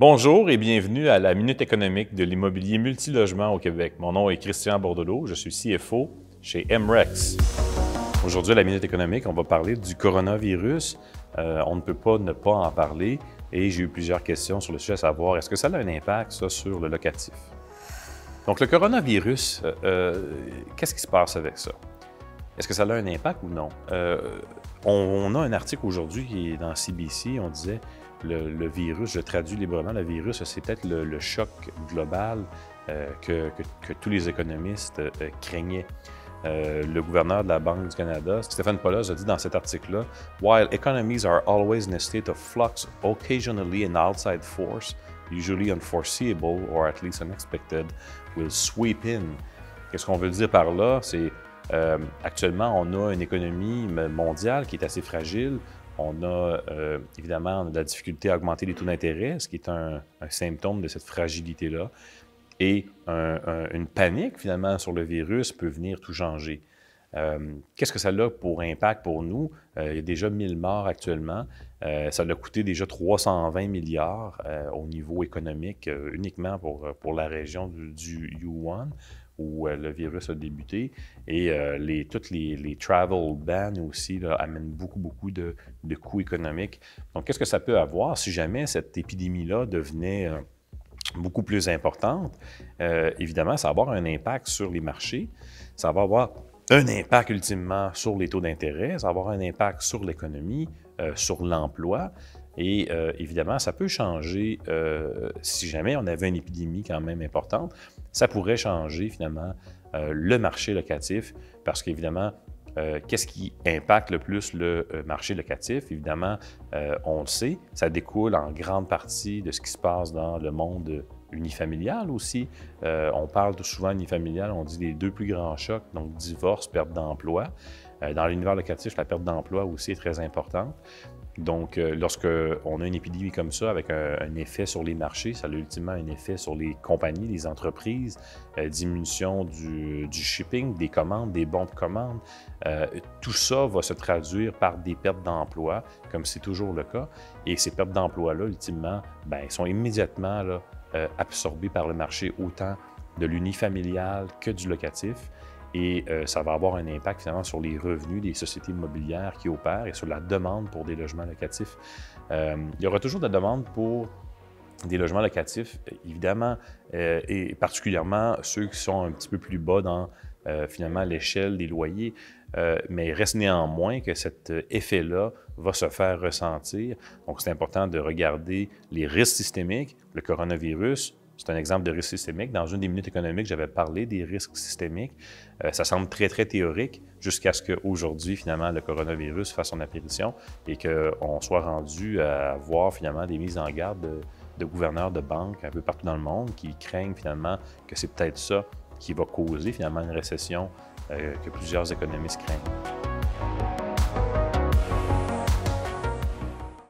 Bonjour et bienvenue à la Minute économique de l'immobilier multilogement au Québec. Mon nom est Christian Bordelot, je suis CFO chez MREX. Aujourd'hui, à la Minute économique, on va parler du coronavirus. Euh, on ne peut pas ne pas en parler et j'ai eu plusieurs questions sur le sujet à savoir est-ce que ça a un impact, sur le locatif? Donc, le coronavirus, euh, euh, qu'est-ce qui se passe avec ça? Est-ce que ça a un impact ou non? on, a un article aujourd'hui qui est dans CBC, on disait le, virus, je traduis librement, le virus, c'est peut-être le, choc global que, tous les économistes craignaient. Euh, le gouverneur de la Banque du Canada, Stéphane Paulos, a dit dans cet article-là While economies are always in a state of flux, occasionally an outside force, usually unforeseeable or at least unexpected, will sweep in. Qu'est-ce qu'on veut dire par là? C'est euh, actuellement, on a une économie mondiale qui est assez fragile. On a euh, évidemment de la difficulté à augmenter les taux d'intérêt, ce qui est un symptôme de cette fragilité-là et une panique finalement sur le virus peut venir tout changer. Euh, qu'est-ce que ça a pour impact pour nous? Euh, il y a déjà 1000 morts actuellement. Euh, ça a coûté déjà 320 milliards au niveau économique uniquement pour, pour la région du, Yuan où le virus a débuté. Et les, toutes les, travel bans aussi amènent beaucoup, beaucoup de, de coûts économiques. Donc, qu'est-ce que ça peut avoir si jamais cette épidémie-là devenait beaucoup plus importante, évidemment, ça va avoir un impact sur les marchés, ça va avoir un impact ultimement sur les taux d'intérêt, ça va avoir un impact sur l'économie, euh, sur l'emploi. Et euh, évidemment, ça peut changer, si jamais on avait une épidémie quand même importante, ça pourrait changer finalement le marché locatif parce qu'évidemment, euh, qu'est-ce qui impacte le plus le euh, marché locatif? Évidemment, euh, on le sait, ça découle en grande partie de ce qui se passe dans le monde unifamilial aussi. on parle souvent unifamilial, on dit les deux plus grands chocs, donc divorce, perte d'emploi. dans l'univers locatif, la perte d'emploi aussi est très importante. Donc, euh, lorsqu'on a une épidémie comme ça, avec un, effet sur les marchés, ça a ultimement un effet sur les compagnies, les entreprises, euh, diminution du, shipping, des commandes, des bons de commande. Euh, tout ça va se traduire par des pertes d'emploi, comme c'est toujours le cas. Et ces pertes d'emploi-là, ultimement, ben, sont immédiatement là, absorbées par le marché, autant de l'unifamilial que du locatif et euh, ça va avoir un impact finalement sur les revenus des sociétés immobilières qui opèrent et sur la demande pour des logements locatifs. Euh, il y aura toujours de la demande pour des logements locatifs, évidemment, euh, et particulièrement ceux qui sont un petit peu plus bas dans finalement l'échelle des loyers, mais il reste néanmoins que cet effet-là va se faire ressentir. Donc c'est important de regarder les risques systémiques, le coronavirus, c'est un exemple de risque systémique. Dans une des minutes économiques, j'avais parlé des risques systémiques. Euh, ça semble très, très théorique jusqu'à ce qu'aujourd'hui, finalement, le coronavirus fasse son apparition et qu'on soit rendu à voir finalement des mises en garde de, gouverneurs de banques un peu partout dans le monde qui craignent finalement que c'est peut-être ça qui va causer finalement une récession euh, que plusieurs économistes craignent.